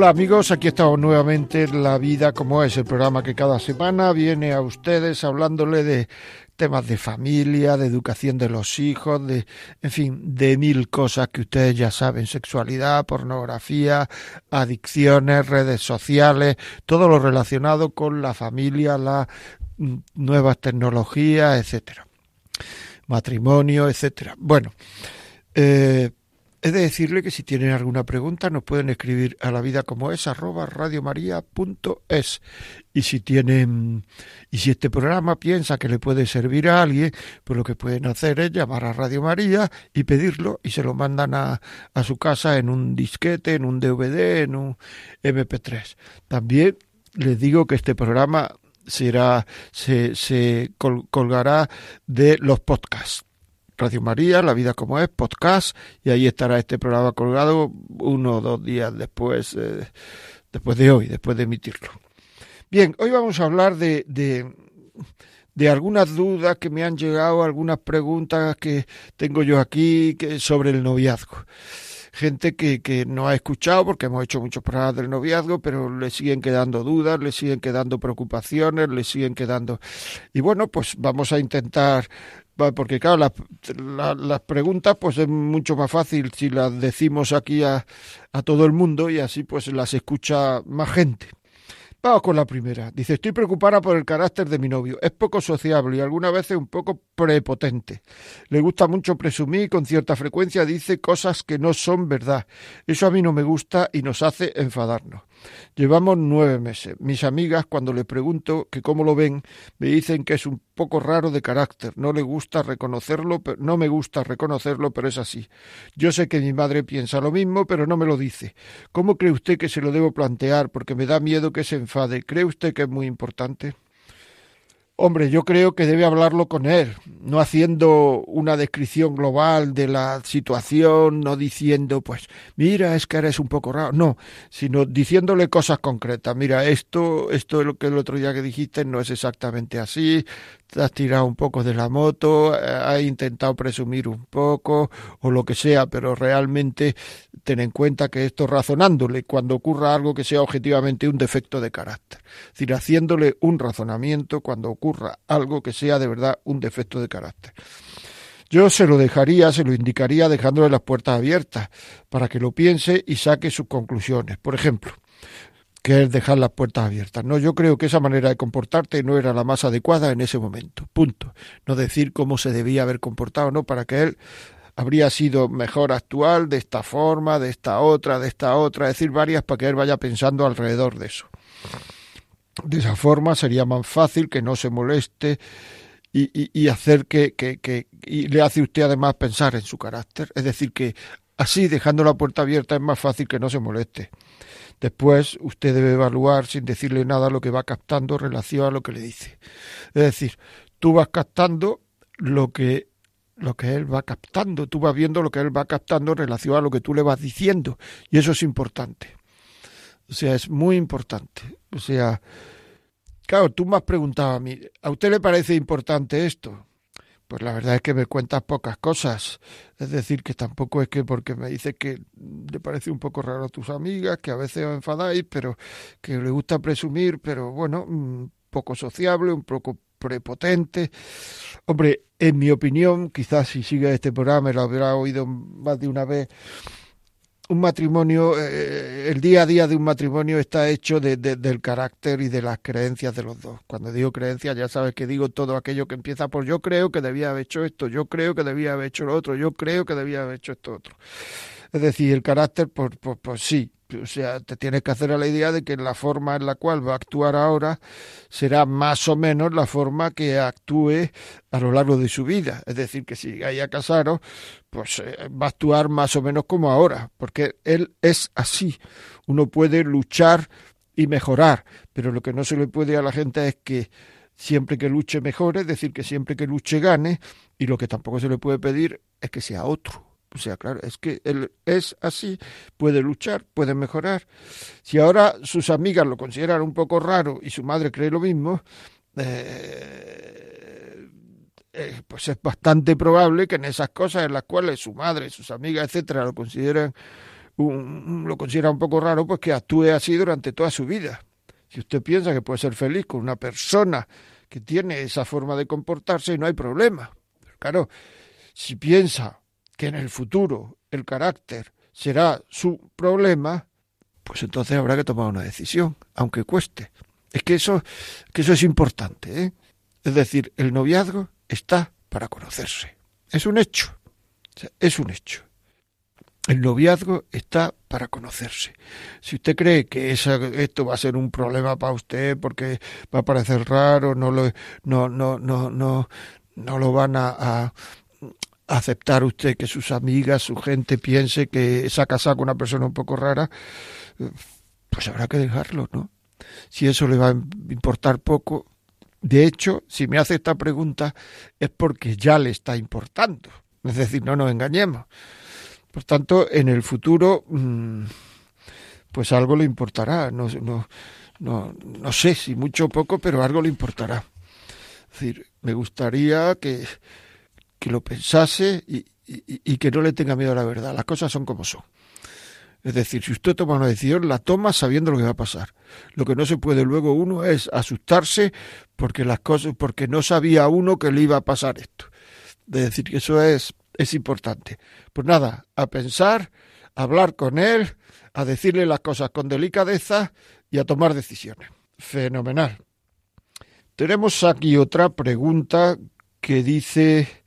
Hola amigos, aquí estamos nuevamente en La Vida como es, el programa que cada semana viene a ustedes hablándole de temas de familia, de educación de los hijos, de, en fin, de mil cosas que ustedes ya saben, sexualidad, pornografía, adicciones, redes sociales, todo lo relacionado con la familia, las mm, nuevas tecnologías, etcétera, matrimonio, etcétera. Bueno, eh, He de decirle que si tienen alguna pregunta nos pueden escribir a la vida como es arroba radiomaria.es y si tienen y si este programa piensa que le puede servir a alguien, pues lo que pueden hacer es llamar a Radio María y pedirlo y se lo mandan a, su casa en un disquete, en un DVD, en un MP3. También les digo que este programa será se, se colgará de los podcasts Radio María, La Vida como es, podcast, y ahí estará este programa colgado uno o dos días después, eh, después de hoy, después de emitirlo. Bien, hoy vamos a hablar de, de, de, algunas dudas que me han llegado, algunas preguntas que tengo yo aquí que, sobre el noviazgo. Gente que, que no ha escuchado porque hemos hecho muchos programas del noviazgo, pero le siguen quedando dudas, le siguen quedando preocupaciones, le siguen quedando... Y bueno, pues vamos a intentar porque claro, las, preguntas pues es mucho más fácil si las decimos aquí a, a todo el mundo y así pues las escucha más gente. Vamos con la primera. Dice, estoy preocupada por el carácter de mi novio. Es poco sociable y algunas veces un poco prepotente. Le gusta mucho presumir y con cierta frecuencia dice cosas que no son verdad. Eso a mí no me gusta y nos hace enfadarnos. Llevamos nueve meses. Mis amigas, cuando le pregunto que cómo lo ven, me dicen que es un poco raro de carácter. No le gusta reconocerlo, no me gusta reconocerlo, pero es así. Yo sé que mi madre piensa lo mismo, pero no me lo dice. ¿Cómo cree usted que se lo debo plantear? Porque me da miedo que se enfade. ¿Cree usted que es muy importante? Hombre, yo creo que debe hablarlo con él, no haciendo una descripción global de la situación, no diciendo, pues, mira, es que eres un poco raro, no, sino diciéndole cosas concretas. Mira, esto, esto es lo que el otro día que dijiste no es exactamente así, has tirado un poco de la moto, has intentado presumir un poco o lo que sea, pero realmente ten en cuenta que esto razonándole cuando ocurra algo que sea objetivamente un defecto de carácter. Es decir, haciéndole un razonamiento cuando ocurra algo que sea de verdad un defecto de carácter. Yo se lo dejaría, se lo indicaría dejándole las puertas abiertas para que lo piense y saque sus conclusiones. Por ejemplo, que es dejar las puertas abiertas. No, yo creo que esa manera de comportarte no era la más adecuada en ese momento. Punto. No decir cómo se debía haber comportado, no, para que él habría sido mejor actual de esta forma, de esta otra, de esta otra, decir varias para que él vaya pensando alrededor de eso. De esa forma sería más fácil que no se moleste y, y, y hacer que, que, que y le hace usted además pensar en su carácter. Es decir, que así dejando la puerta abierta es más fácil que no se moleste. Después usted debe evaluar sin decirle nada lo que va captando en relación a lo que le dice. Es decir, tú vas captando lo que lo que él va captando, tú vas viendo lo que él va captando en relación a lo que tú le vas diciendo y eso es importante. O sea, es muy importante. O sea, claro, tú me has preguntado a mí, ¿a usted le parece importante esto? Pues la verdad es que me cuentas pocas cosas. Es decir, que tampoco es que porque me dice que le parece un poco raro a tus amigas, que a veces os enfadáis, pero que le gusta presumir, pero bueno, un poco sociable, un poco prepotente. Hombre, en mi opinión, quizás si sigue este programa, lo habrá oído más de una vez, un matrimonio, eh, el día a día de un matrimonio está hecho de, del carácter y de las creencias de los dos. Cuando digo creencias, ya sabes que digo todo aquello que empieza por yo creo que debía haber hecho esto, yo creo que debía haber hecho lo otro, yo creo que debía haber hecho esto otro. Es decir, el carácter, pues, pues, pues sí, o sea, te tienes que hacer a la idea de que la forma en la cual va a actuar ahora será más o menos la forma que actúe a lo largo de su vida. Es decir, que si haya casado, pues eh, va a actuar más o menos como ahora, porque él es así. Uno puede luchar y mejorar, pero lo que no se le puede a la gente es que siempre que luche mejore, es decir, que siempre que luche gane, y lo que tampoco se le puede pedir es que sea otro o sea, claro, es que él es así, puede luchar, puede mejorar. Si ahora sus amigas lo consideran un poco raro y su madre cree lo mismo, eh, eh, pues es bastante probable que en esas cosas en las cuales su madre, sus amigas, etcétera, lo consideran un, lo considera un poco raro, pues que actúe así durante toda su vida. Si usted piensa que puede ser feliz con una persona que tiene esa forma de comportarse, no hay problema. Pero claro, si piensa que en el futuro el carácter será su problema, pues entonces habrá que tomar una decisión, aunque cueste. Es que eso, que eso es importante. ¿eh? Es decir, el noviazgo está para conocerse. Es un hecho. es un hecho. El noviazgo está para conocerse. Si usted cree que esto va a ser un problema para usted porque va a parecer raro, no lo, no, no, no, no, no lo van a, aceptar usted que sus amigas, su gente piense que se ha casado con una persona un poco rara, pues habrá que dejarlo, ¿no? Si eso le va a importar poco, de hecho, si me hace esta pregunta es porque ya le está importando. Es decir, no nos engañemos. Por tanto, en el futuro, mm, pues algo le importará. No, no, no, no sé si mucho o poco, pero algo le importará. Es decir, me gustaría que, que lo pensase y, que no le tenga miedo a la verdad. Las cosas son como son. Es decir, si usted toma una decisión, la toma sabiendo lo que va a pasar. Lo que no se puede luego uno es asustarse porque las cosas, porque no sabía uno que le iba a pasar esto. Es decir, que eso es, es importante. Pues nada, a pensar, a hablar con él, a decirle las cosas con delicadeza y a tomar decisiones. Fenomenal. Tenemos aquí otra pregunta que dice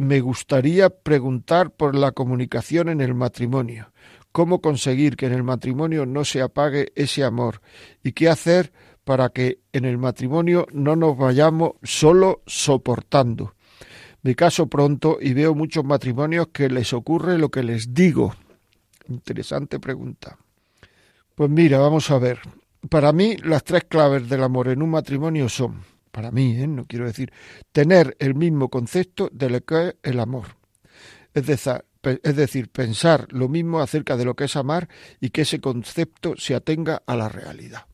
me gustaría preguntar por la comunicación en el matrimonio. ¿Cómo conseguir que en el matrimonio no se apague ese amor? ¿Y qué hacer para que en el matrimonio no nos vayamos solo soportando? Me caso pronto y veo muchos matrimonios que les ocurre lo que les digo. Interesante pregunta. Pues mira, vamos a ver. Para mí las tres claves del amor en un matrimonio son para mí, ¿eh? no quiero decir, tener el mismo concepto de lo que es el amor. Es decir, es decir, pensar lo mismo acerca de lo que es amar y que ese concepto se atenga a la realidad.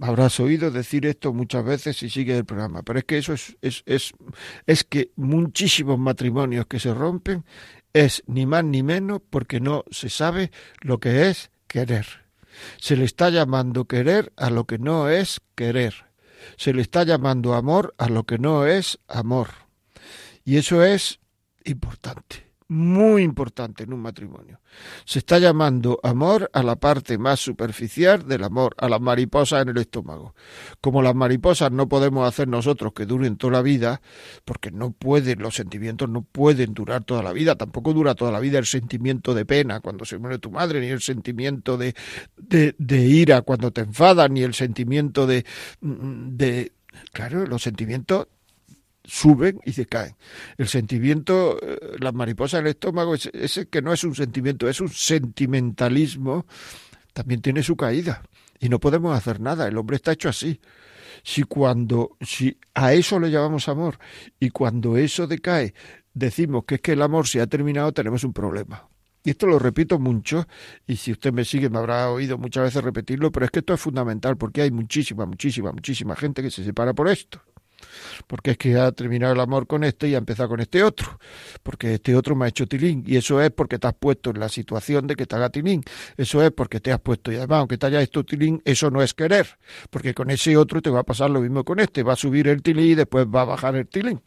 Habrás oído decir esto muchas veces si sigues el programa, pero es que eso es, es, es, es que muchísimos matrimonios que se rompen es ni más ni menos porque no se sabe lo que es querer. Se le está llamando querer a lo que no es querer se le está llamando amor a lo que no es amor. Y eso es importante muy importante en un matrimonio. Se está llamando amor a la parte más superficial del amor, a las mariposas en el estómago. Como las mariposas no podemos hacer nosotros que duren toda la vida, porque no pueden, los sentimientos no pueden durar toda la vida, tampoco dura toda la vida el sentimiento de pena cuando se muere tu madre, ni el sentimiento de, de, ira cuando te enfadas, ni el sentimiento de, de Claro, los sentimientos suben y se caen. El sentimiento, eh, la mariposa en el estómago, ese que no es un sentimiento, es un sentimentalismo, también tiene su caída. Y no podemos hacer nada, el hombre está hecho así. Si cuando, si a eso le llamamos amor y cuando eso decae decimos que es que el amor se ha terminado, tenemos un problema. Y esto lo repito mucho, y si usted me sigue me habrá oído muchas veces repetirlo, pero es que esto es fundamental porque hay muchísima, muchísima, muchísima gente que se separa por esto porque es que ha terminado el amor con este y ha empezado con este otro, porque este otro me ha hecho tilín, y eso es porque te has puesto en la situación de que te haga tilín, eso es porque te has puesto, y además, aunque te haya hecho tilín, eso no es querer, porque con ese otro te va a pasar lo mismo con este, va a subir el tilín y después va a bajar el tilín.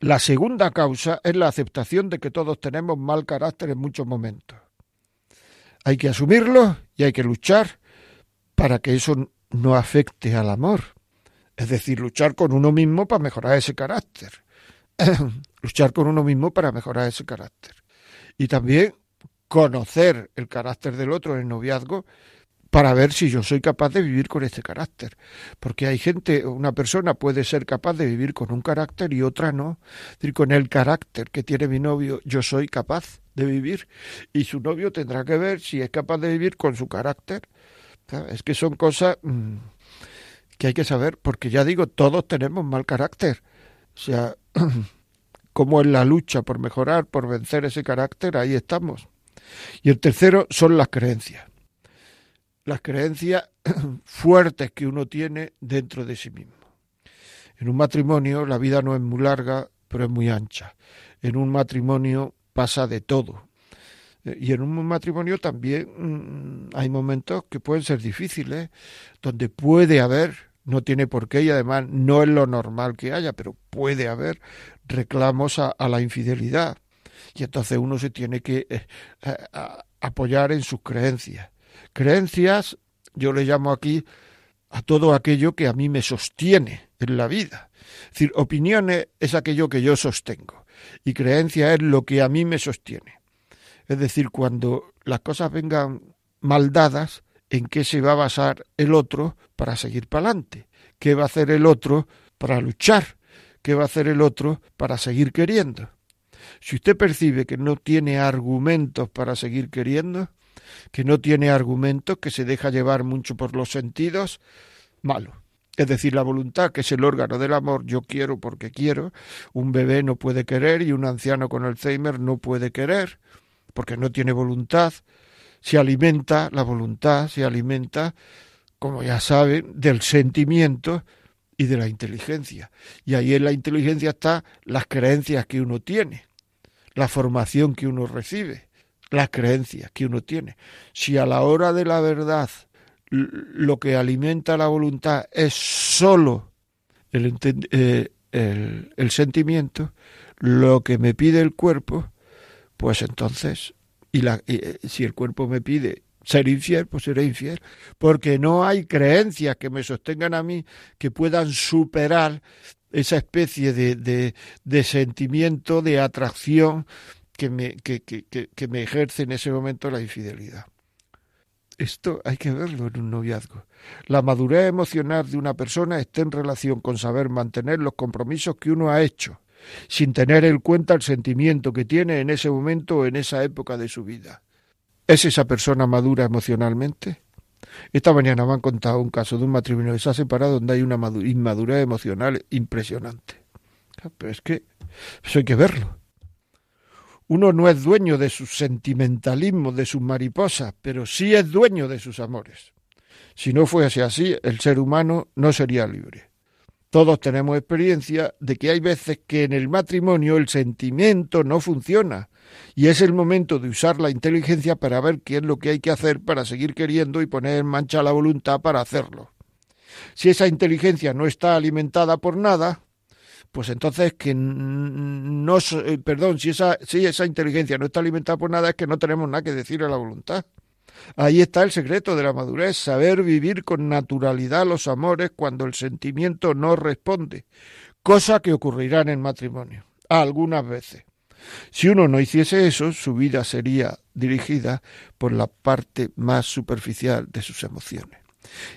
La segunda causa es la aceptación de que todos tenemos mal carácter en muchos momentos. Hay que asumirlo y hay que luchar para que eso no afecte al amor. Es decir, luchar con uno mismo para mejorar ese carácter. luchar con uno mismo para mejorar ese carácter. Y también conocer el carácter del otro en el noviazgo para ver si yo soy capaz de vivir con este carácter. Porque hay gente, una persona puede ser capaz de vivir con un carácter y otra no. Es decir, con el carácter que tiene mi novio, yo soy capaz de vivir. Y su novio tendrá que ver si es capaz de vivir con su carácter. Es que son cosas mm, que hay que saber, porque ya digo, todos tenemos mal carácter. O sea, como en la lucha por mejorar, por vencer ese carácter, ahí estamos. Y el tercero son las creencias las creencias fuertes que uno tiene dentro de sí mismo. En un matrimonio la vida no es muy larga, pero es muy ancha. En un matrimonio pasa de todo. Y en un matrimonio también mm, hay momentos que pueden ser difíciles, donde puede haber, no tiene por qué y además no es lo normal que haya, pero puede haber reclamos a, la infidelidad. Y entonces uno se tiene que eh, apoyar en sus creencias. Creencias, yo le llamo aquí a todo aquello que a mí me sostiene en la vida. Es decir, opiniones es aquello que yo sostengo y creencia es lo que a mí me sostiene. Es decir, cuando las cosas vengan mal dadas, ¿en qué se va a basar el otro para seguir para adelante? ¿Qué va a hacer el otro para luchar? ¿Qué va a hacer el otro para seguir queriendo? Si usted percibe que no tiene argumentos para seguir queriendo, que no tiene argumentos, que se deja llevar mucho por los sentidos, malo. Es decir, la voluntad, que es el órgano del amor, yo quiero porque quiero. Un bebé no puede querer y un anciano con Alzheimer no puede querer porque no tiene voluntad. Se alimenta, la voluntad se alimenta, como ya saben, del sentimiento y de la inteligencia. Y ahí en la inteligencia están las creencias que uno tiene, la formación que uno recibe las creencias que uno tiene. Si a la hora de la verdad lo que alimenta la voluntad es solo el, eh, el, sentimiento, lo que me pide el cuerpo, pues entonces, y, la, eh, si el cuerpo me pide ser infiel, pues seré infiel, porque no hay creencias que me sostengan a mí que puedan superar esa especie de, de, de sentimiento, de atracción, que me, que, que, que, me ejerce en ese momento la infidelidad. Esto hay que verlo en un noviazgo. La madurez emocional de una persona está en relación con saber mantener los compromisos que uno ha hecho, sin tener en cuenta el sentimiento que tiene en ese momento o en esa época de su vida. ¿Es esa persona madura emocionalmente? Esta mañana me han contado un caso de un matrimonio que se ha separado donde hay una inmadurez emocional impresionante. Pero es que eso hay que verlo. Uno no es dueño de sus sentimentalismos, de sus mariposas, pero sí es dueño de sus amores. Si no fuese así, el ser humano no sería libre. Todos tenemos experiencia de que hay veces que en el matrimonio el sentimiento no funciona y es el momento de usar la inteligencia para ver qué es lo que hay que hacer para seguir queriendo y poner en mancha la voluntad para hacerlo. Si esa inteligencia no está alimentada por nada, pues entonces que no, eh, perdón, si esa, si esa inteligencia no está alimentada por nada es que no tenemos nada que decir a la voluntad. Ahí está el secreto de la madurez, saber vivir con naturalidad los amores cuando el sentimiento no responde, cosa que ocurrirá en el matrimonio, algunas veces. Si uno no hiciese eso, su vida sería dirigida por la parte más superficial de sus emociones.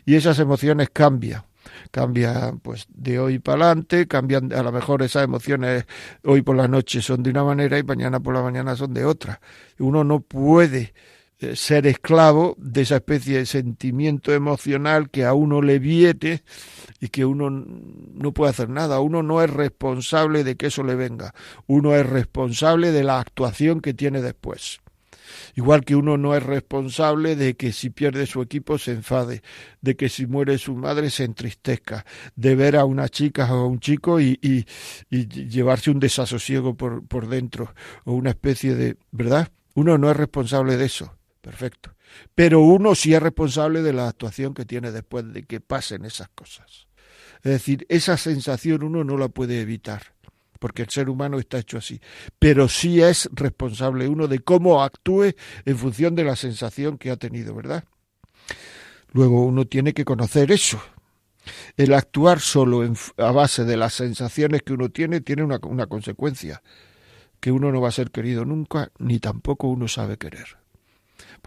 Y esas emociones cambian, cambia pues de hoy para adelante, cambian a lo mejor esas emociones hoy por la noche son de una manera y mañana por la mañana son de otra. Uno no puede ser esclavo de esa especie de sentimiento emocional que a uno le viete y que uno no puede hacer nada. Uno no es responsable de que eso le venga. Uno es responsable de la actuación que tiene después. Igual que uno no es responsable de que si pierde su equipo se enfade, de que si muere su madre se entristezca, de ver a una chica o a un chico y, y, llevarse un desasosiego por, por dentro, o una especie de... ¿verdad? Uno no es responsable de eso. Perfecto. Pero uno sí es responsable de la actuación que tiene después de que pasen esas cosas. Es decir, esa sensación uno no la puede evitar porque el ser humano está hecho así, pero sí es responsable uno de cómo actúe en función de la sensación que ha tenido, ¿verdad? Luego uno tiene que conocer eso. El actuar solo a base de las sensaciones que uno tiene tiene una, una consecuencia, que uno no va a ser querido nunca, ni tampoco uno sabe querer.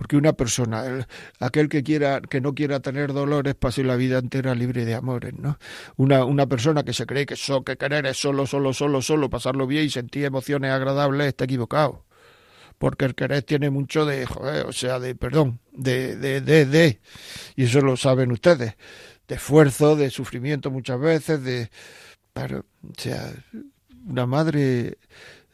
Porque una persona, aquel que quiera, que no quiera tener dolores, pase la vida entera libre de amores, ¿no? Una, una persona que se cree que, so, que querer es solo, solo, solo, solo, pasarlo bien y sentir emociones agradables, está equivocado. Porque el querer tiene mucho de, joder, o sea, de, perdón, de, de, de, de, y eso lo saben ustedes, de esfuerzo, de sufrimiento muchas veces, de, pero, o sea, una madre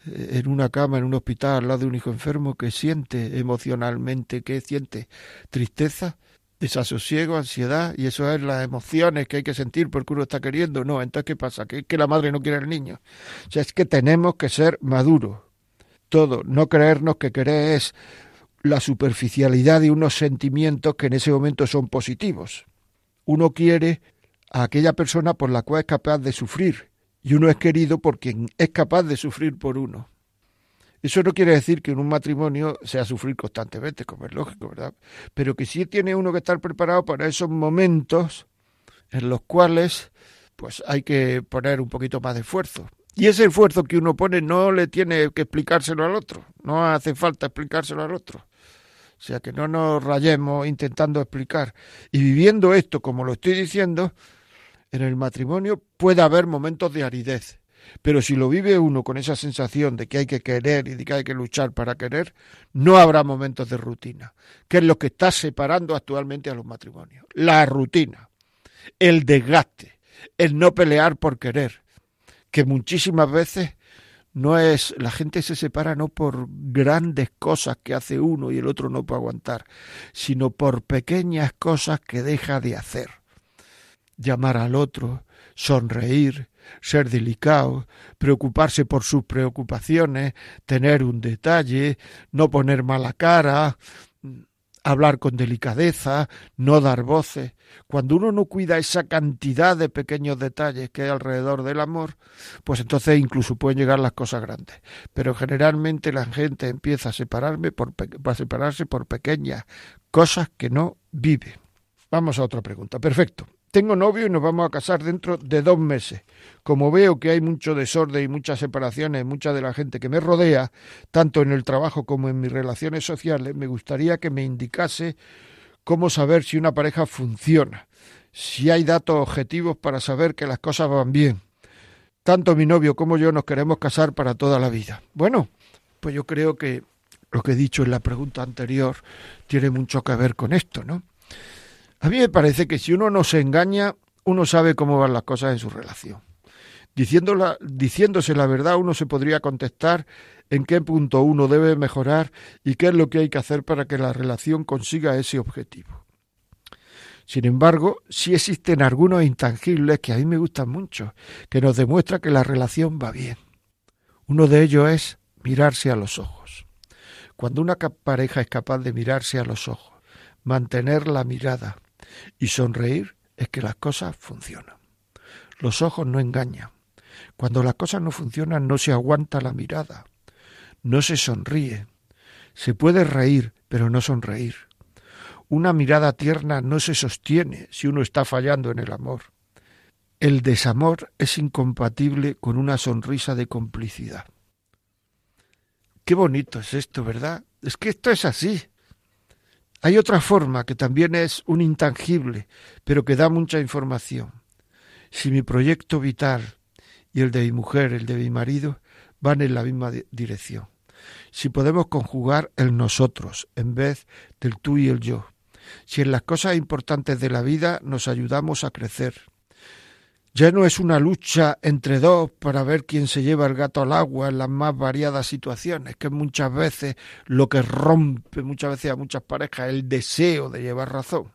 en una cama, en un hospital, al lado de un hijo enfermo, que siente emocionalmente, que siente tristeza, desasosiego, ansiedad, y eso es las emociones que hay que sentir porque uno está queriendo. No, entonces, ¿qué pasa? Que, que la madre no quiere al niño. O sea, es que tenemos que ser maduros. Todo, no creernos que querer es la superficialidad de unos sentimientos que en ese momento son positivos. Uno quiere a aquella persona por la cual es capaz de sufrir, y uno es querido por quien es capaz de sufrir por uno. Eso no quiere decir que en un matrimonio sea sufrir constantemente, como es lógico, ¿verdad? Pero que sí tiene uno que estar preparado para esos momentos en los cuales pues hay que poner un poquito más de esfuerzo. Y ese esfuerzo que uno pone no le tiene que explicárselo al otro, no hace falta explicárselo al otro. O sea, que no nos rayemos intentando explicar. Y viviendo esto como lo estoy diciendo, en el matrimonio puede haber momentos de aridez, pero si lo vive uno con esa sensación de que hay que querer y de que hay que luchar para querer, no habrá momentos de rutina, que es lo que está separando actualmente a los matrimonios. La rutina, el desgaste, el no pelear por querer, que muchísimas veces no es la gente se separa no por grandes cosas que hace uno y el otro no puede aguantar, sino por pequeñas cosas que deja de hacer llamar al otro, sonreír, ser delicado, preocuparse por sus preocupaciones, tener un detalle, no poner mala cara, hablar con delicadeza, no dar voces. Cuando uno no cuida esa cantidad de pequeños detalles que hay alrededor del amor, pues entonces incluso pueden llegar las cosas grandes. Pero generalmente la gente empieza a, separarme por, a separarse por pequeñas cosas que no vive. Vamos a otra pregunta. Perfecto. Tengo novio y nos vamos a casar dentro de dos meses. Como veo que hay mucho desorden y muchas separaciones, mucha de la gente que me rodea, tanto en el trabajo como en mis relaciones sociales, me gustaría que me indicase cómo saber si una pareja funciona, si hay datos objetivos para saber que las cosas van bien. Tanto mi novio como yo nos queremos casar para toda la vida. Bueno, pues yo creo que lo que he dicho en la pregunta anterior tiene mucho que ver con esto, ¿no? A mí me parece que si uno no se engaña, uno sabe cómo van las cosas en su relación. Diciéndose la verdad, uno se podría contestar en qué punto uno debe mejorar y qué es lo que hay que hacer para que la relación consiga ese objetivo. Sin embargo, sí existen algunos intangibles que a mí me gustan mucho, que nos demuestran que la relación va bien. Uno de ellos es mirarse a los ojos. Cuando una pareja es capaz de mirarse a los ojos, mantener la mirada, y sonreír es que las cosas funcionan. Los ojos no engañan. Cuando las cosas no funcionan no se aguanta la mirada, no se sonríe. Se puede reír, pero no sonreír. Una mirada tierna no se sostiene si uno está fallando en el amor. El desamor es incompatible con una sonrisa de complicidad. Qué bonito es esto, ¿verdad? Es que esto es así. Hay otra forma que también es un intangible, pero que da mucha información. Si mi proyecto vital y el de mi mujer, el de mi marido, van en la misma dirección. Si podemos conjugar el nosotros en vez del tú y el yo. Si en las cosas importantes de la vida nos ayudamos a crecer, ya no es una lucha entre dos para ver quién se lleva el gato al agua en las más variadas situaciones, que muchas veces lo que rompe muchas veces a muchas parejas el deseo de llevar razón.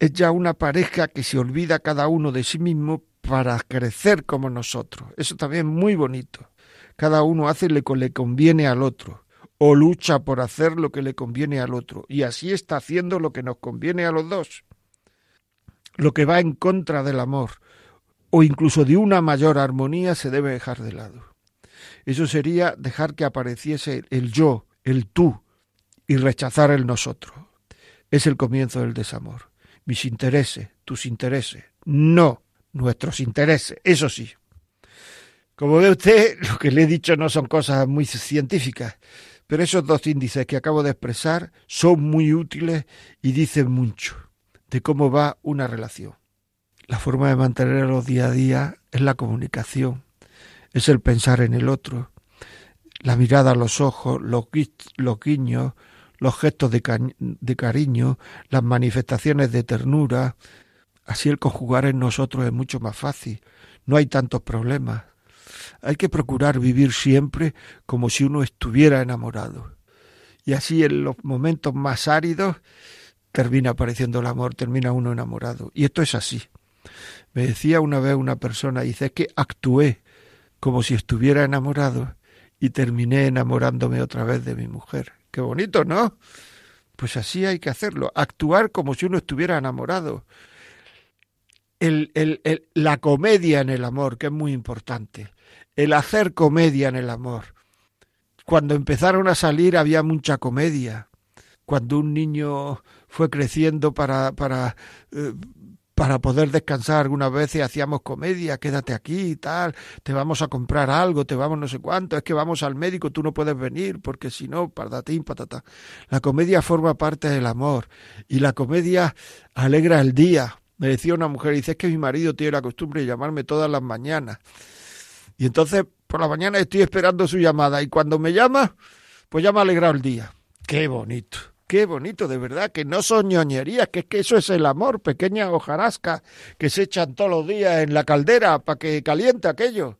Es ya una pareja que se olvida cada uno de sí mismo para crecer como nosotros. Eso también es muy bonito. Cada uno hace lo que le conviene al otro o lucha por hacer lo que le conviene al otro y así está haciendo lo que nos conviene a los dos lo que va en contra del amor o incluso de una mayor armonía se debe dejar de lado. Eso sería dejar que apareciese el yo, el tú, y rechazar el nosotros. Es el comienzo del desamor. Mis intereses, tus intereses, no nuestros intereses, eso sí. Como ve usted, lo que le he dicho no son cosas muy científicas, Pero esos dos índices que acabo de expresar son muy útiles y dicen mucho de cómo va una relación. La forma de mantenerlo día a día es la comunicación, es el pensar en el otro, la mirada a los ojos, los, guiños, los gestos de, de cariño, las manifestaciones de ternura. Así el conjugar en nosotros es mucho más fácil, no hay tantos problemas. Hay que procurar vivir siempre como si uno estuviera enamorado. Y así en los momentos más áridos termina apareciendo el amor, termina uno enamorado. Y esto es así. Me decía una vez una persona, dice, que actué como si estuviera enamorado y terminé enamorándome otra vez de mi mujer. Qué bonito, ¿no? Pues así hay que hacerlo, actuar como si uno estuviera enamorado. La comedia en el amor, que es muy importante. El hacer comedia en el amor. Cuando empezaron a salir había mucha comedia. Cuando un niño fue creciendo para, para eh, para poder descansar algunas veces hacíamos comedia, quédate aquí y tal, te vamos a comprar algo, te vamos no sé cuánto, es que vamos al médico, tú no puedes venir, porque si no, patatín, patata. La comedia forma parte del amor y la comedia alegra el día. Me decía una mujer, dice, es que mi marido tiene la costumbre de llamarme todas las mañanas. Y entonces por la mañana estoy esperando su llamada y cuando me llama, pues ya me ha alegrado el día. Qué bonito. Qué bonito, de verdad, que no son ñoñerías, que es que eso es el amor, pequeña hojarasca que se echan todos los días en la caldera para que caliente aquello.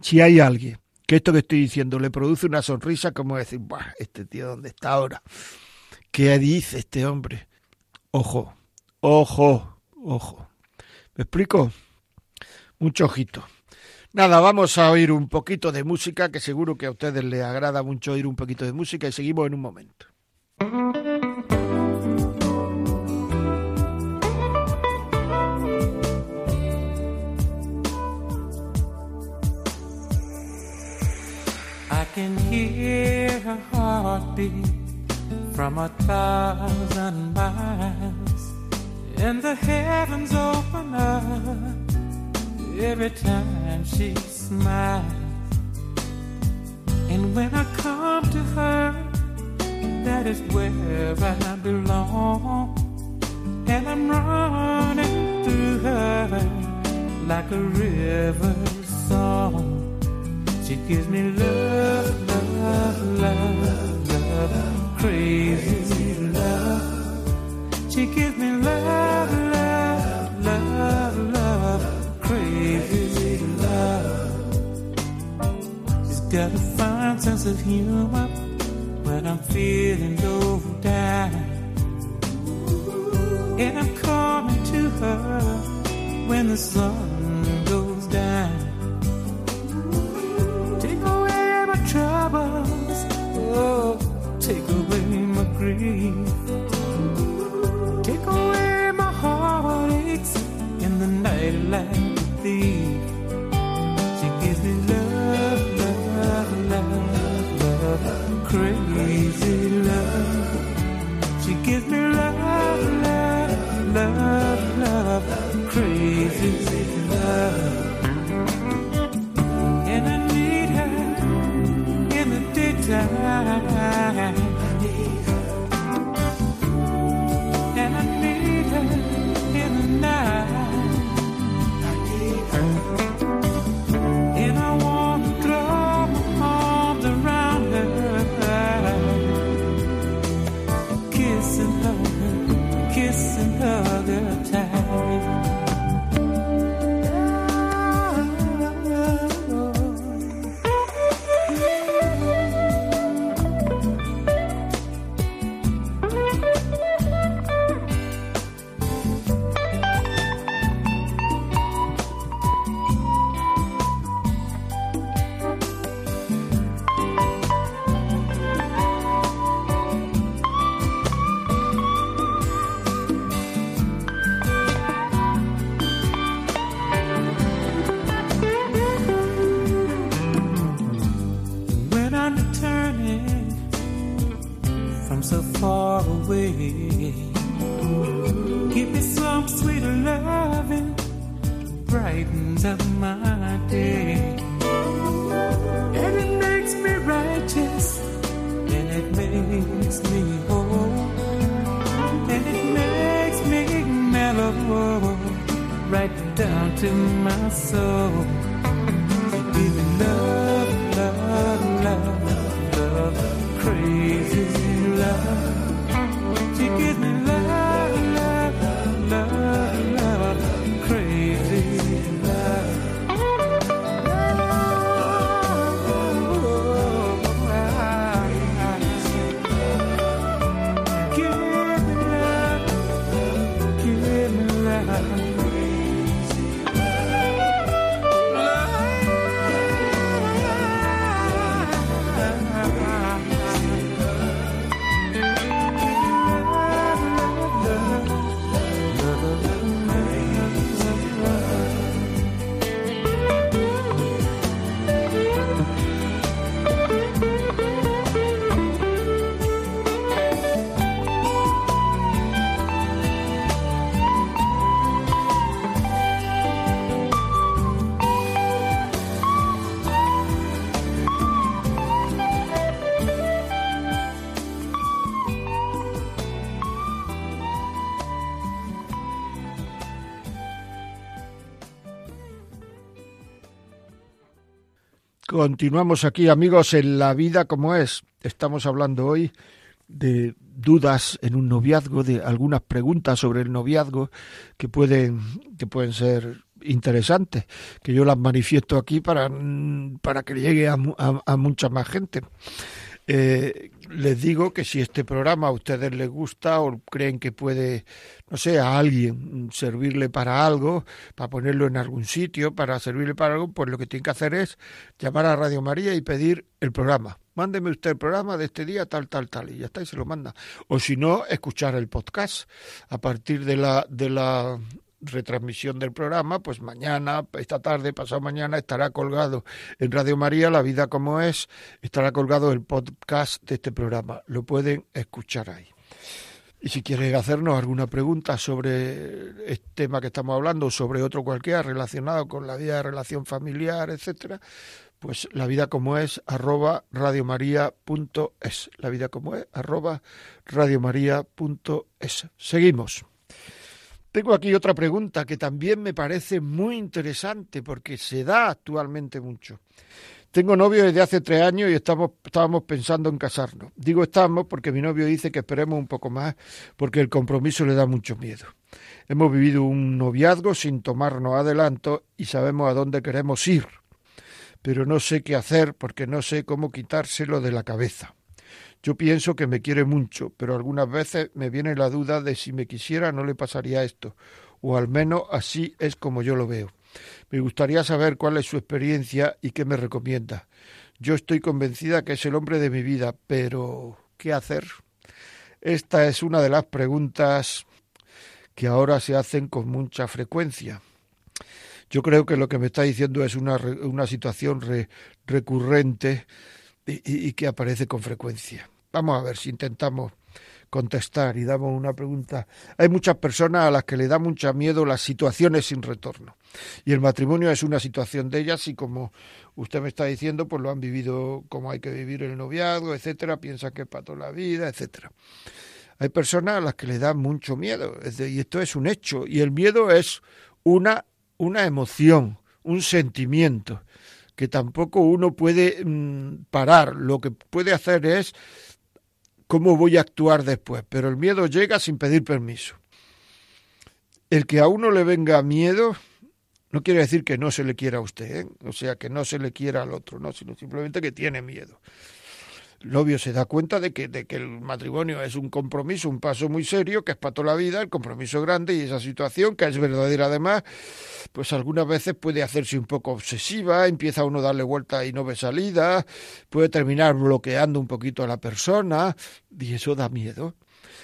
Si hay alguien que esto que estoy diciendo le produce una sonrisa, como decir, Buah, este tío, ¿dónde está ahora? ¿Qué dice este hombre? Ojo, ojo, ojo. ¿Me explico? Mucho ojito. Nada, vamos a oír un poquito de música, que seguro que a ustedes les agrada mucho oír un poquito de música y seguimos en un momento. I can hear heartbeat from a thousand miles, the heavens every time she smiles. And when I come to her, that is where I belong. And I'm running through her like a river song. She gives me love, love, love, love, crazy love. She gives me love, love, got a fine sense of humor when I'm feeling low down. And I'm coming to her when the sun goes down. Take away my troubles, oh, take away my grief. From so far away, give me some sweet loving, brightens up my day. And it makes me righteous and it makes me whole, and it makes me mellow right down to my soul. Continuamos aquí, amigos, en la vida como es. Estamos hablando hoy de dudas en un noviazgo, de algunas preguntas sobre el noviazgo que pueden, que pueden ser interesantes, que yo las manifiesto aquí para, para que llegue a, a- a mucha más gente. Eh, les digo que si este programa a ustedes les gusta o creen que puede, no sé, a alguien servirle para algo, para ponerlo en algún sitio, para servirle para algo, pues lo que tienen que hacer es llamar a Radio María y pedir el programa. Mándeme usted el programa de este día, tal, tal, tal, y ya está, y se lo manda. O si no, escuchar el podcast. A partir de la, de la retransmisión del programa, pues mañana, esta tarde, pasado mañana, estará colgado en Radio María, La Vida como es, estará colgado el podcast de este programa. Lo pueden escuchar ahí. Y si quieren hacernos alguna pregunta sobre este tema que estamos hablando, o sobre otro cualquiera relacionado con la vida de relación familiar, etcétera, pues la vida como es arroba radiomaria.es. La vida como es arroba radiomaria.es. Seguimos. Tengo aquí otra pregunta que también me parece muy interesante porque se da actualmente mucho. Tengo novio desde hace tres años y estamos, estábamos pensando en casarnos. Digo estamos porque mi novio dice que esperemos un poco más porque el compromiso le da mucho miedo. Hemos vivido un noviazgo sin tomarnos adelanto y sabemos a dónde queremos ir, pero no sé qué hacer porque no sé cómo quitárselo de la cabeza. Yo pienso que me quiere mucho, pero algunas veces me viene la duda de si me quisiera no le pasaría esto, o al menos así es como yo lo veo. Me gustaría saber cuál es su experiencia y qué me recomienda. Yo estoy convencida que es el hombre de mi vida, pero ¿qué hacer? Esta es una de las preguntas que ahora se hacen con mucha frecuencia. Yo creo que lo que me está diciendo es una, una situación re- recurrente y, que aparece con frecuencia. Vamos a ver si intentamos contestar y damos una pregunta. Hay muchas personas a las que le da mucho miedo las situaciones sin retorno. Y el matrimonio es una situación de ellas y como usted me está diciendo, pues lo han vivido como hay que vivir el noviazgo, etcétera, piensan que es para toda la vida, etcétera. Hay personas a las que le da mucho miedo, y esto es un hecho, y el miedo es una, una emoción, un sentimiento que tampoco uno puede mm, parar. Lo que puede hacer es cómo voy a actuar después, pero el miedo llega sin pedir permiso. El que a uno le venga miedo no quiere decir que no se le quiera a usted, ¿eh? o sea, que no se le quiera al otro, no, sino simplemente que tiene miedo. El novio se da cuenta de que, de que el matrimonio es un compromiso, un paso muy serio, que es para toda la vida, el compromiso grande y esa situación, que es verdadera además, pues algunas veces puede hacerse un poco obsesiva, empieza uno a darle vuelta y no ve salida, puede terminar bloqueando un poquito a la persona y eso da miedo.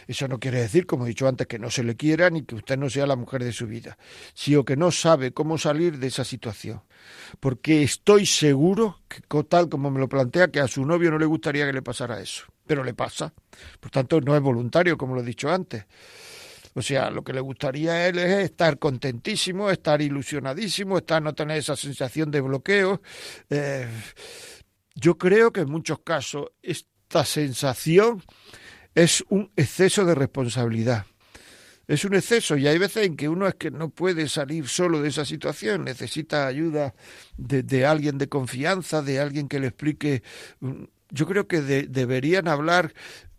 Eso no quiere decir, como he dicho antes, que no se le quiera ni que usted no sea la mujer de su vida, sino que no sabe cómo salir de esa situación. Porque estoy seguro, que tal como me lo plantea, que a su novio no le gustaría que le pasara eso, pero le pasa. Por tanto, no es voluntario, como lo he dicho antes. O sea, lo que le gustaría a él es estar contentísimo, estar ilusionadísimo, estar no tener esa sensación de bloqueo. Eh, yo creo que en muchos casos esta sensación es un exceso de responsabilidad. Es un exceso y hay veces en que uno es que no puede salir solo de esa situación, necesita ayuda de, de alguien de confianza, de alguien que le explique. mm, Yo creo que de- deberían hablar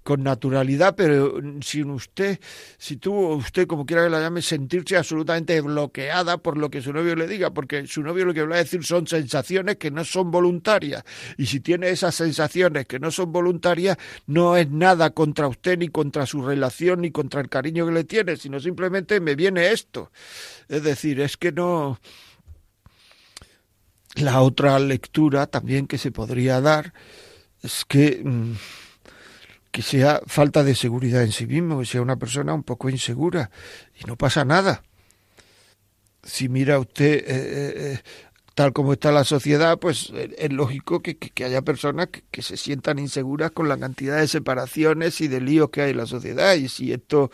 con naturalidad, pero sin usted, si tuvo usted, como quiera que la llame, sentirse absolutamente bloqueada por lo que su novio le diga, porque su novio lo que va a decir son sensaciones que no son voluntarias. Y si tiene esas sensaciones que no son voluntarias, no es nada contra usted, ni contra su relación, ni contra el cariño que le tiene, sino simplemente me viene esto. Es decir, es que no. La otra lectura también que se podría dar es que. Que sea falta de seguridad en sí mismo, que sea una persona un poco insegura y no pasa nada. Si mira usted eh, eh, eh, tal como está la sociedad, pues eh, es lógico que, que- haya personas que, que se sientan inseguras con la cantidad de separaciones y de líos que hay en la sociedad. Y si esto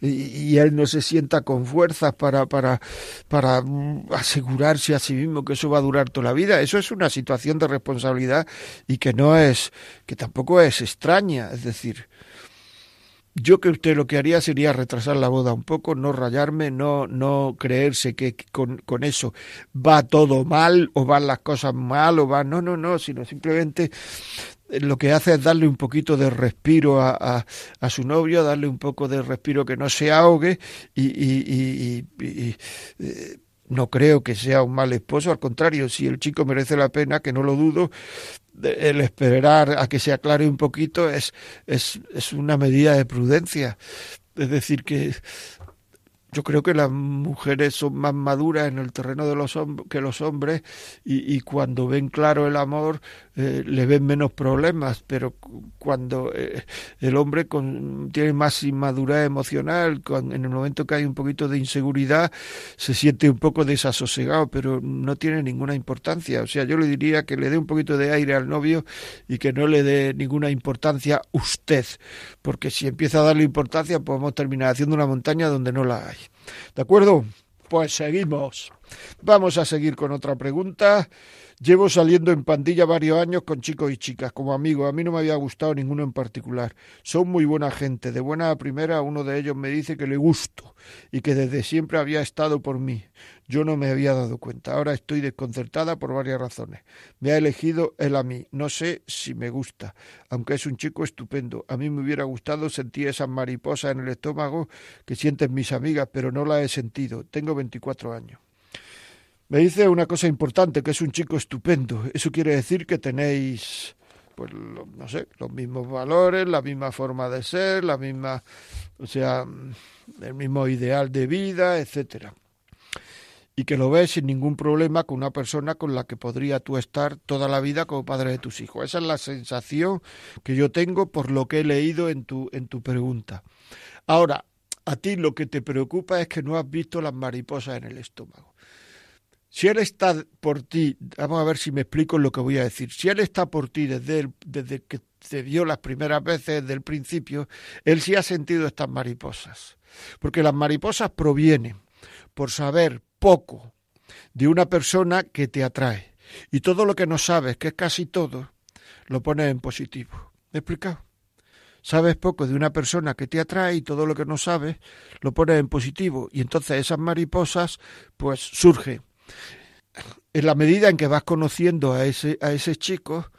y, y él no se sienta con fuerzas para para para mm, asegurarse a sí mismo que eso va a durar toda la vida, eso es una situación de responsabilidad y que no es que tampoco es extraña, es decir, yo que usted lo que haría sería retrasar la boda un poco, no rayarme, no, no creerse que con, con eso va todo mal o van las cosas mal o va, no, no, no, sino simplemente lo que hace es darle un poquito de respiro a, a, su novio, darle un poco de respiro que no se ahogue y, y, y, y, y eh, no creo que sea un mal esposo, al contrario, si el chico merece la pena, que no lo dudo, de- el esperar a que se aclare un poquito es, es, es una medida de prudencia. Es decir, que yo creo que las mujeres son más maduras en el terreno de los que los hombres y, y cuando ven claro el amor eh, le ven menos problemas, pero cu- cuando eh, el hombre con, tiene más inmadurez emocional, en el momento que hay un poquito de inseguridad se siente un poco desasosegado, pero no tiene ninguna importancia. O sea, yo le diría que le dé un poquito de aire al novio y que no le dé ninguna importancia usted, porque si empieza a darle importancia podemos terminar haciendo una montaña donde no la hay. ¿De acuerdo? Pues seguimos. Vamos a seguir con otra pregunta. Llevo saliendo en pandilla varios años con chicos y chicas como amigos. A mí no me había gustado ninguno en particular. Son muy buena gente. De buena a primera uno de ellos me dice que le gusto y que desde siempre había estado por mí. Yo no me había dado cuenta. Ahora estoy desconcertada por varias razones. Me ha elegido él a mí. No sé si me gusta, aunque es un chico estupendo. A mí me hubiera gustado sentir esas mariposas en el estómago que sienten mis amigas, pero no las he sentido. Tengo 24 años. Me dice una cosa importante, que es un chico estupendo. Eso quiere decir que tenéis, pues, no sé, los mismos valores, la misma forma de ser, la misma, o sea, el mismo ideal de vida, etcétera. Y que lo ves sin ningún problema con una persona con la que podría tú estar toda la vida como padre de tus hijos. Esa es la sensación que yo tengo por lo que he leído en tu, en tu pregunta. Ahora, a ti lo que te preocupa es que no has visto las mariposas en el estómago. Si Él está por ti, vamos a ver si me explico lo que voy a decir. Si Él está por ti desde, desde que te vio las primeras veces, desde el principio, Él sí ha sentido estas mariposas. Porque las mariposas provienen por saber poco de una persona que te atrae. Y todo lo que no sabes, que es casi todo, lo pones en positivo. ¿Me he explicado? Sabes poco de una persona que te atrae y todo lo que no sabes lo pones en positivo. Y entonces esas mariposas pues surgen en la medida en que vas conociendo a ese, a ese chico,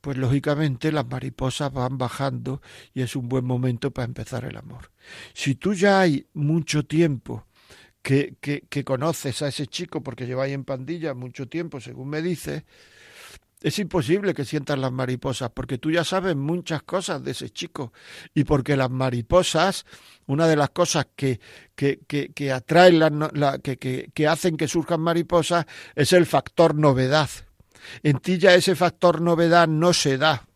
pues lógicamente las mariposas van bajando y es un buen momento para empezar el amor. Si tú ya hay mucho tiempo que, que, que conoces a ese chico, porque lleváis en pandilla mucho tiempo, según me dices, es imposible que sientas las mariposas, porque tú ya sabes muchas cosas de ese chico. Y porque las mariposas, una de las cosas que, que, que, que atraen, la, la, que, hacen que surjan mariposas, es el factor novedad. En ti ya ese factor novedad no se da.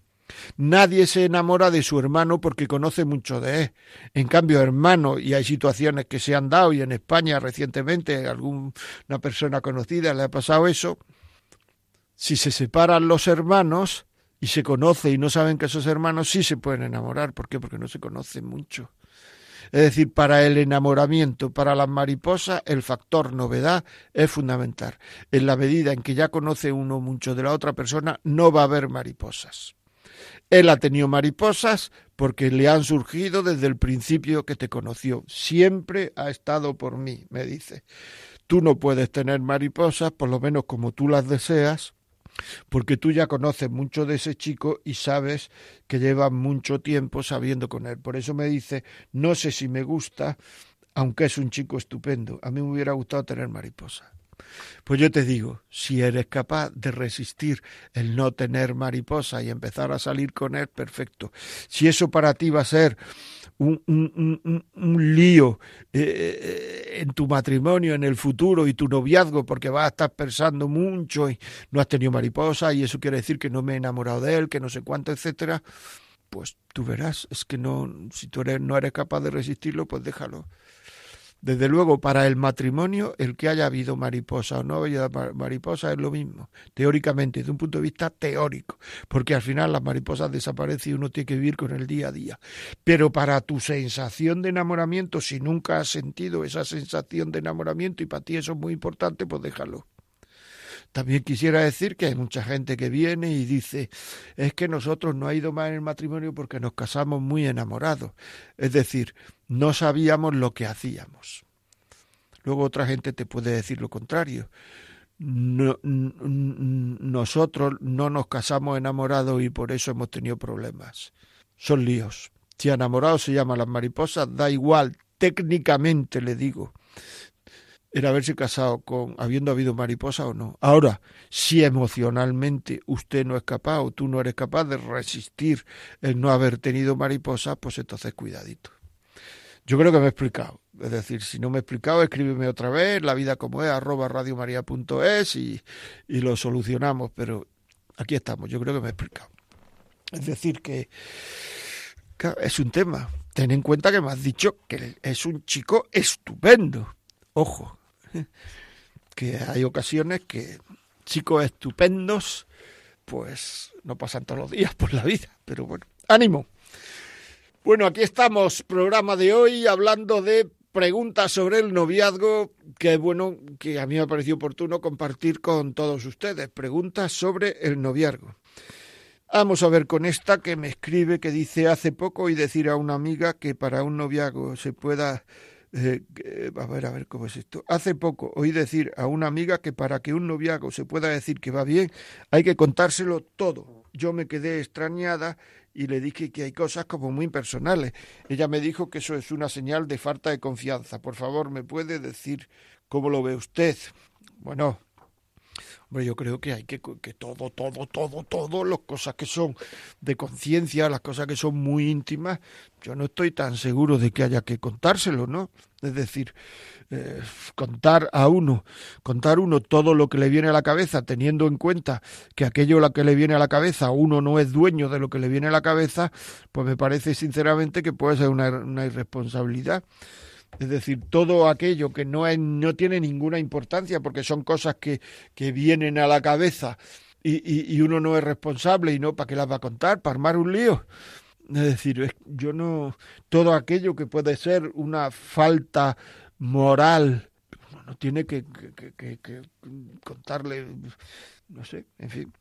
Nadie se enamora de su hermano porque conoce mucho de él. En cambio, hermano, y hay situaciones que se han dado, y en España recientemente alguna persona conocida le ha pasado eso, si se separan los hermanos y se conoce y no saben que esos hermanos sí se pueden enamorar. ¿Por qué? Porque no se conocen mucho. Es decir, para el enamoramiento, para las mariposas, el factor novedad es fundamental. En la medida en que ya conoce uno mucho de la otra persona, no va a haber mariposas. Él ha tenido mariposas porque le han surgido desde el principio que te conoció. Siempre ha estado por mí, me dice. Tú no puedes tener mariposas, por lo menos como tú las deseas, porque tú ya conoces mucho de ese chico y sabes que lleva mucho tiempo sabiendo con él. Por eso me dice, no sé si me gusta, aunque es un chico estupendo. A mí me hubiera gustado tener mariposa. Pues yo te digo, si eres capaz de resistir el no tener mariposa y empezar a salir con él, perfecto. Si eso para ti va a ser un, un, un, un lío eh, en tu matrimonio, en el futuro y tu noviazgo, porque vas a estar pensando mucho y no has tenido mariposa y eso quiere decir que no me he enamorado de él, que no sé cuánto, etcétera, pues tú verás, es que no, si tú eres, no eres capaz de resistirlo, pues déjalo. Desde luego, para el matrimonio, el que haya habido mariposa o no haya mariposa es lo mismo, teóricamente, desde un punto de vista teórico, porque al final las mariposas desaparecen y uno tiene que vivir con el día a día. Pero para tu sensación de enamoramiento, si nunca has sentido esa sensación de enamoramiento y para ti eso es muy importante, pues déjalo. También quisiera decir que hay mucha gente que viene y dice, es que nosotros no ha ido más en el matrimonio porque nos casamos muy enamorados. Es decir, no sabíamos lo que hacíamos. Luego otra gente te puede decir lo contrario. No, nosotros no nos casamos enamorados y por eso hemos tenido problemas. Son líos. Si enamorado se llama las mariposas, da igual, técnicamente le digo era haberse casado con habiendo habido mariposa o no. Ahora, si emocionalmente usted no es capaz o tú no eres capaz de resistir el no haber tenido mariposa, pues entonces cuidadito. Yo creo que me he explicado. Es decir, si no me he explicado, escríbeme otra vez, la vida como es, arroba radiomaria.es y, y lo solucionamos. Pero aquí estamos, yo creo que me he explicado. Es decir, que es un tema. Ten en cuenta que me has dicho que es un chico estupendo. Ojo, que hay ocasiones que chicos estupendos pues no pasan todos los días por la vida, pero bueno, ánimo. Bueno, aquí estamos, programa de hoy, hablando de preguntas sobre el noviazgo, que bueno, que a mí me ha parecido oportuno compartir con todos ustedes, preguntas sobre el noviazgo. Vamos a ver con esta que me escribe que dice hace poco y decir a una amiga que para un noviazgo se pueda eh, a ver, a ver cómo es esto. Hace poco oí decir a una amiga que para que un noviazgo se pueda decir que va bien, hay que contárselo todo. Yo me quedé extrañada y le dije que hay cosas como muy personales. Ella me dijo que eso es una señal de falta de confianza. Por favor, ¿me puede decir cómo lo ve usted? Bueno, Hombre, yo creo que hay que, que todo, todo, todo, todo, las cosas que son de conciencia, las cosas que son muy íntimas, yo no estoy tan seguro de que haya que contárselo, ¿no? Es decir, eh, contar a uno, contar uno todo lo que le viene a la cabeza, teniendo en cuenta que aquello lo que le viene a la cabeza, uno no es dueño de lo que le viene a la cabeza, pues me parece sinceramente que puede ser una, una irresponsabilidad. Es decir, todo aquello que no, es, no tiene ninguna importancia porque son cosas que, que vienen a la cabeza y, y, uno no es responsable y no, ¿para qué las va a contar? ¿Para armar un lío? Es decir, yo no. Todo aquello que puede ser una falta moral, uno no tiene que, que, que, que contarle, no sé, en fin,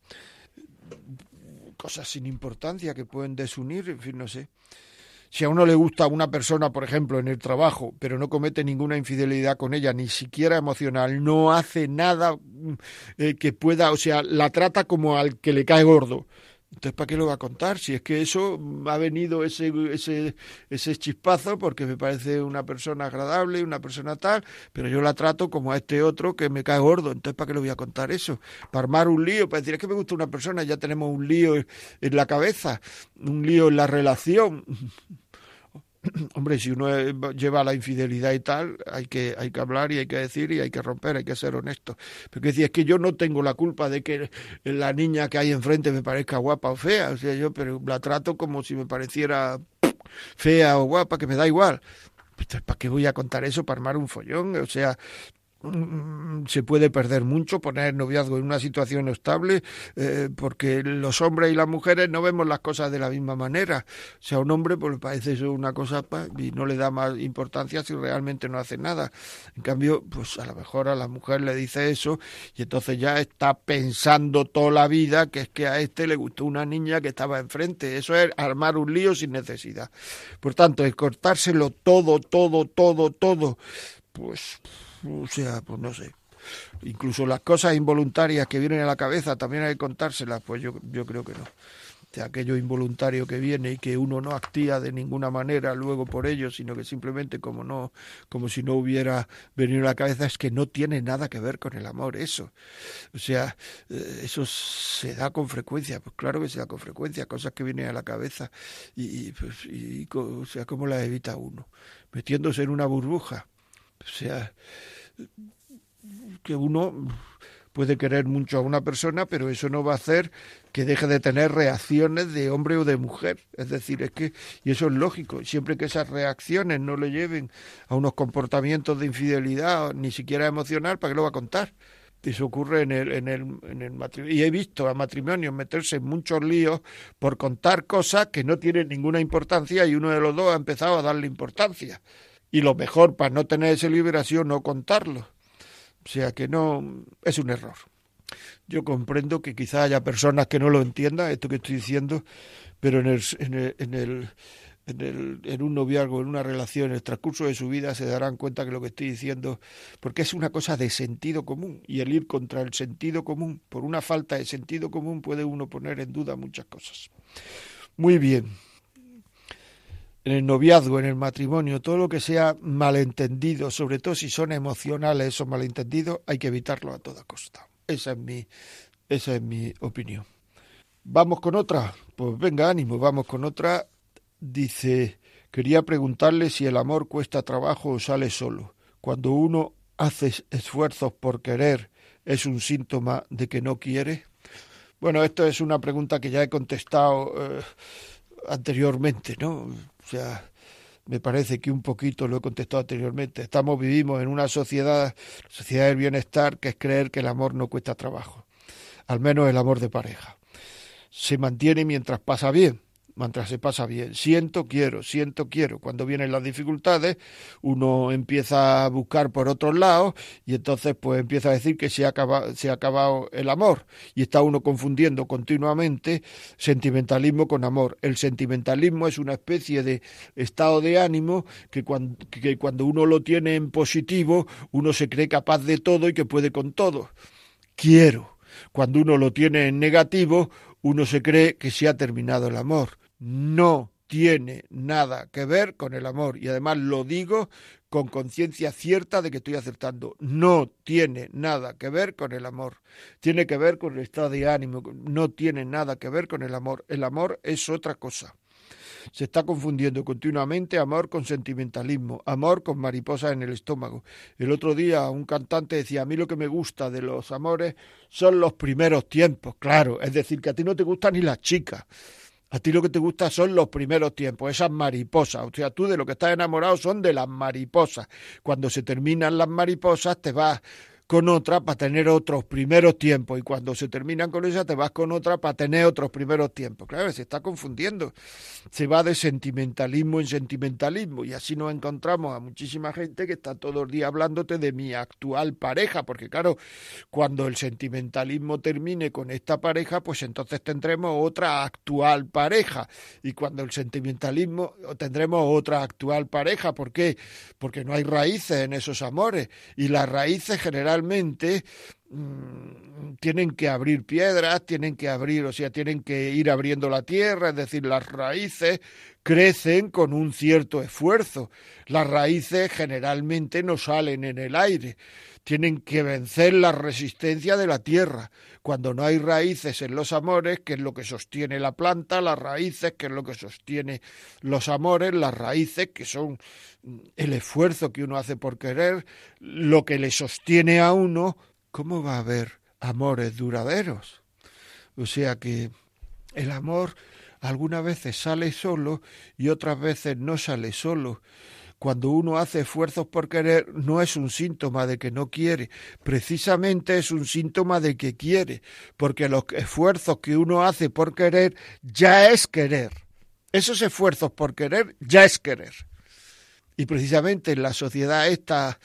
cosas sin importancia que pueden desunir, en fin, no sé. Si a uno le gusta una persona, por ejemplo, en el trabajo, pero no comete ninguna infidelidad con ella, ni siquiera emocional, no hace nada eh, que pueda, o sea, la trata como al que le cae gordo. Entonces, ¿para qué lo va a contar? Si es que eso ha venido ese, ese, ese chispazo porque me parece una persona agradable, una persona tal, pero yo la trato como a este otro que me cae gordo. Entonces, ¿para qué le voy a contar eso? Para armar un lío, para decir, es que me gusta una persona, ya tenemos un lío en la cabeza, un lío en la relación. hombre, si uno lleva la infidelidad y tal, hay que, hay que hablar y hay que decir y hay que romper, hay que ser honesto. Porque decía, es que yo no tengo la culpa de que la niña que hay enfrente me parezca guapa o fea, o sea, yo pero la trato como si me pareciera fea o guapa, que me da igual. ¿Para qué voy a contar eso? Para armar un follón, o sea, se puede perder mucho, poner el noviazgo en una situación estable, eh, porque los hombres y las mujeres no vemos las cosas de la misma manera. O sea, un hombre pues parece eso una cosa y no le da más importancia si realmente no hace nada. En cambio, pues a lo mejor a la mujer le dice eso y entonces ya está pensando toda la vida que es que a este le gustó una niña que estaba enfrente. Eso es armar un lío sin necesidad. Por tanto, el cortárselo todo, todo, todo, todo, pues, o sea, pues no sé. Incluso las cosas involuntarias que vienen a la cabeza también hay que contárselas, pues yo, yo creo que no. Sea, aquello involuntario que viene y que uno no actúa de ninguna manera luego por ello, sino que simplemente como no, como si no hubiera venido a la cabeza, es que no tiene nada que ver con el amor, eso. O sea, eh, eso se da con frecuencia, pues claro que se da con frecuencia, cosas que vienen a la cabeza y, y, pues, y o sea, ¿cómo las evita uno? Metiéndose en una burbuja. O sea, que uno puede querer mucho a una persona, pero eso no va a hacer que deje de tener reacciones de hombre o de mujer. Es decir, es que, y eso es lógico, siempre que esas reacciones no le lleven a unos comportamientos de infidelidad, ni siquiera emocional, ¿para qué lo va a contar? Eso ocurre en el, en el, en el matrimonio. Y he visto a matrimonios meterse en muchos líos por contar cosas que no tienen ninguna importancia y uno de los dos ha empezado a darle importancia. Y lo mejor para no tener esa liberación, no contarlo. O sea que no, es un error. Yo comprendo que quizá haya personas que no lo entiendan, esto que estoy diciendo, pero en el, en el, en el, en, el, en un noviazgo, en una relación, en el transcurso de su vida, se darán cuenta que lo que estoy diciendo, porque es una cosa de sentido común, y el ir contra el sentido común, por una falta de sentido común, puede uno poner en duda muchas cosas. Muy bien en el noviazgo, en el matrimonio, todo lo que sea malentendido, sobre todo si son emocionales esos malentendidos, hay que evitarlo a toda costa. Esa es mi, esa es mi opinión. Vamos con otra. Pues venga, ánimo, vamos con otra. Dice, quería preguntarle si el amor cuesta trabajo o sale solo. Cuando uno hace esfuerzos por querer, ¿es un síntoma de que no quiere? Bueno, esto es una pregunta que ya he contestado eh, anteriormente, ¿no? O sea, me parece que un poquito lo he contestado anteriormente. Estamos, vivimos en una sociedad, sociedad del bienestar, que es creer que el amor no cuesta trabajo. Al menos el amor de pareja. Se mantiene mientras pasa bien mientras se pasa bien. Siento, quiero, siento, quiero. Cuando vienen las dificultades, uno empieza a buscar por otros lados y entonces pues empieza a decir que se ha, acabado, el amor. Y está uno confundiendo continuamente sentimentalismo con amor. El sentimentalismo es una especie de estado de ánimo que cuando, que cuando uno lo tiene en positivo, uno se cree capaz de todo y que puede con todo. Quiero. Cuando uno lo tiene en negativo, uno se cree que se ha terminado el amor no tiene nada que ver con el amor y además lo digo con conciencia cierta de que estoy acertando. No tiene nada que ver con el amor. Tiene que ver con el estado de ánimo. No tiene nada que ver con el amor. El amor es otra cosa. Se está confundiendo continuamente amor con sentimentalismo, amor con mariposas en el estómago. El otro día un cantante decía, a mí lo que me gusta de los amores son los primeros tiempos. Claro, es decir, que a ti no te gustan ni las chicas a ti lo que te gusta son los primeros tiempos, esas mariposas. O sea, tú de lo que estás enamorado son de las mariposas. Cuando se terminan las mariposas, te vas con otra para tener otros primeros tiempos y cuando se terminan con esa te vas con otra para tener otros primeros tiempos. Claro, se está confundiendo. Se va de sentimentalismo en sentimentalismo y así nos encontramos a muchísima gente que está todo el día hablándote de mi actual pareja, porque claro, cuando el sentimentalismo termine con esta pareja, pues entonces tendremos otra actual pareja y cuando el sentimentalismo tendremos otra actual pareja. ¿Por qué? Porque no hay raíces en esos amores y las raíces generalmente realmente mm, tienen que abrir piedras, tienen que abrir, o sea, tienen que ir abriendo la tierra, es decir, las raíces crecen con un cierto esfuerzo. Las raíces generalmente no salen en el aire, tienen que vencer la resistencia de la tierra. Cuando no hay raíces en los amores, que es lo que sostiene la planta, las raíces, que es lo que sostiene los amores, las raíces, que son el esfuerzo que uno hace por querer, lo que le sostiene a uno, ¿cómo va a haber amores duraderos? O sea que el amor algunas veces sale solo y otras veces no sale solo cuando uno hace esfuerzos por querer, no es un síntoma de que no quiere, precisamente es un síntoma de que quiere, porque los esfuerzos que uno hace por querer ya es querer. Esos esfuerzos por querer ya es querer. Y precisamente en la sociedad esta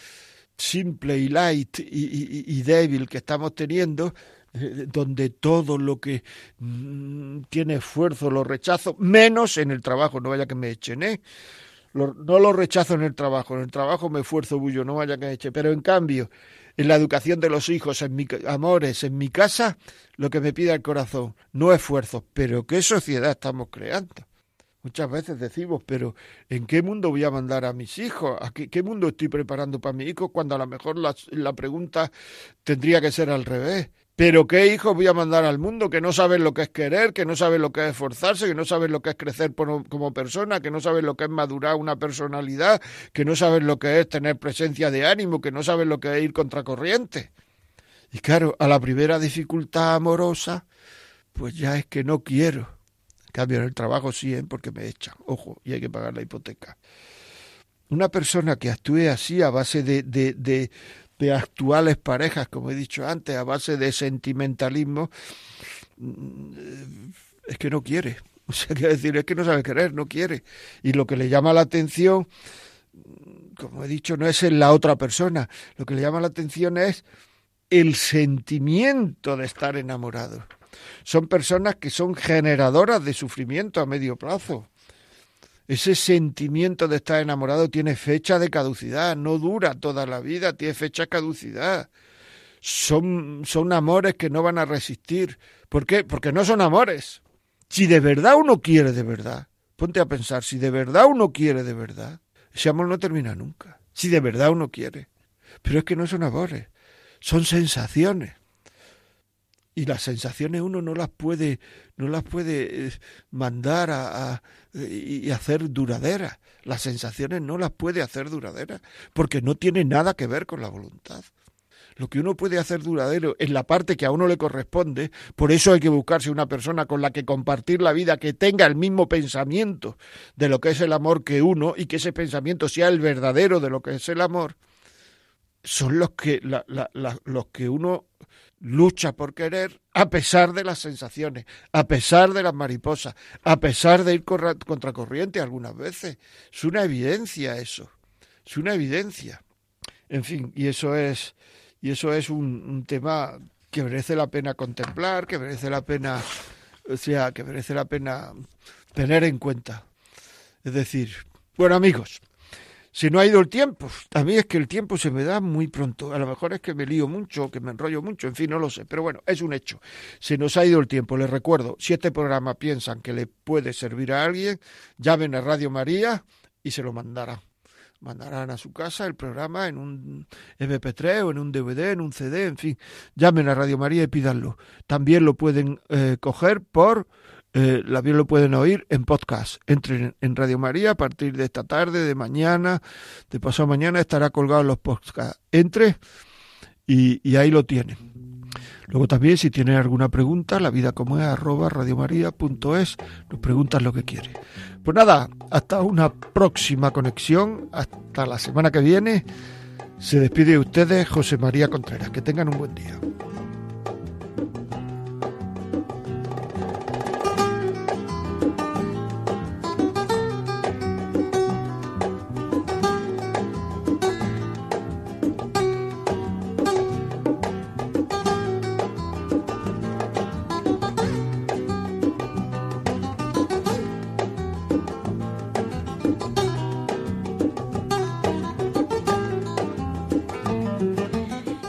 simple y light y, débil que estamos teniendo, eh, donde todo lo que mm, tiene esfuerzo lo rechazo, menos en el trabajo, no vaya que me echen, ¿eh? No lo rechazo en el trabajo, en el trabajo me esfuerzo bullo, no vaya que eche, pero en cambio, en la educación de los hijos, en mi amores, en mi casa, lo que me pide el corazón, no esfuerzo, pero qué sociedad estamos creando. Muchas veces decimos, pero ¿en qué mundo voy a mandar a mis hijos? ¿A qué, mundo estoy preparando para mi hijo? Cuando a lo mejor la, la pregunta tendría que ser al revés. Pero ¿qué hijos voy a mandar al mundo que no saben lo que es querer, que no saben lo que es esforzarse, que no saben lo que es crecer como persona, que no saben lo que es madurar una personalidad, que no saben lo que es tener presencia de ánimo, que no saben lo que es ir contracorriente? Y claro, a la primera dificultad amorosa, pues ya es que no quiero. En cambio, en el trabajo sí, ¿eh? porque me echan, ojo, y hay que pagar la hipoteca. Una persona que actúe así a base de, de, de actuales parejas, como he dicho antes, a base de sentimentalismo, mm, es que no quiere. O sea, quiere decir, es que no sabe querer, no quiere. Y lo que le llama la atención, como he dicho, no es en la otra persona. Lo que le llama la atención es el sentimiento de estar enamorado. Son personas que son generadoras de sufrimiento a medio plazo. Ese sentimiento de estar enamorado tiene fecha de caducidad, no dura toda la vida, tiene fecha de caducidad. Son, son amores que no van a resistir. ¿Por qué? Porque no son amores. Si de verdad uno quiere de verdad, ponte a pensar, si de verdad uno quiere de verdad, ese amor no termina nunca. Si de verdad uno quiere. Pero es que no son amores, son sensaciones y las sensaciones uno no las puede no las puede eh, mandar a, y hacer duraderas. Las sensaciones no las puede hacer duraderas porque no tiene nada que ver con la voluntad. Lo que uno puede hacer duradero es la parte que a uno le corresponde, por eso hay que buscarse una persona con la que compartir la vida, que tenga el mismo pensamiento de lo que es el amor que uno y que ese pensamiento sea el verdadero de lo que es el amor, son los que, los que uno lucha por querer a pesar de las sensaciones, a pesar de las mariposas, a pesar de ir contracorriente algunas veces. Es una evidencia eso, es una evidencia. En fin, y eso es, y eso es un, un tema que merece la pena contemplar, que merece la pena, o sea, que merece la pena tener en cuenta. Es decir, bueno amigos, si no ha ido el tiempo. A mí es que el tiempo se me da muy pronto. A lo mejor es que me lío mucho, que me enrollo mucho, en fin, no lo sé. Pero bueno, es un hecho. Se nos ha ido el tiempo. Les recuerdo, si este programa piensan que le puede servir a alguien, llamen a Radio María y se lo mandarán. Mandarán a su casa el programa en un MP3 o en un DVD, en un CD, en fin. Llamen a Radio María y pídanlo. También lo pueden eh, coger por eh, la lo pueden oír en podcast. Entren en Radio María a partir de esta tarde, de mañana, de pasado mañana estará colgado en los podcasts. Entre y, y, ahí lo tienen. Luego también si tienen alguna pregunta, la vida como es arroba nos preguntan lo que quieren. Pues nada, hasta una próxima conexión, hasta la semana que viene. Se despide de ustedes José María Contreras. Que tengan un buen día.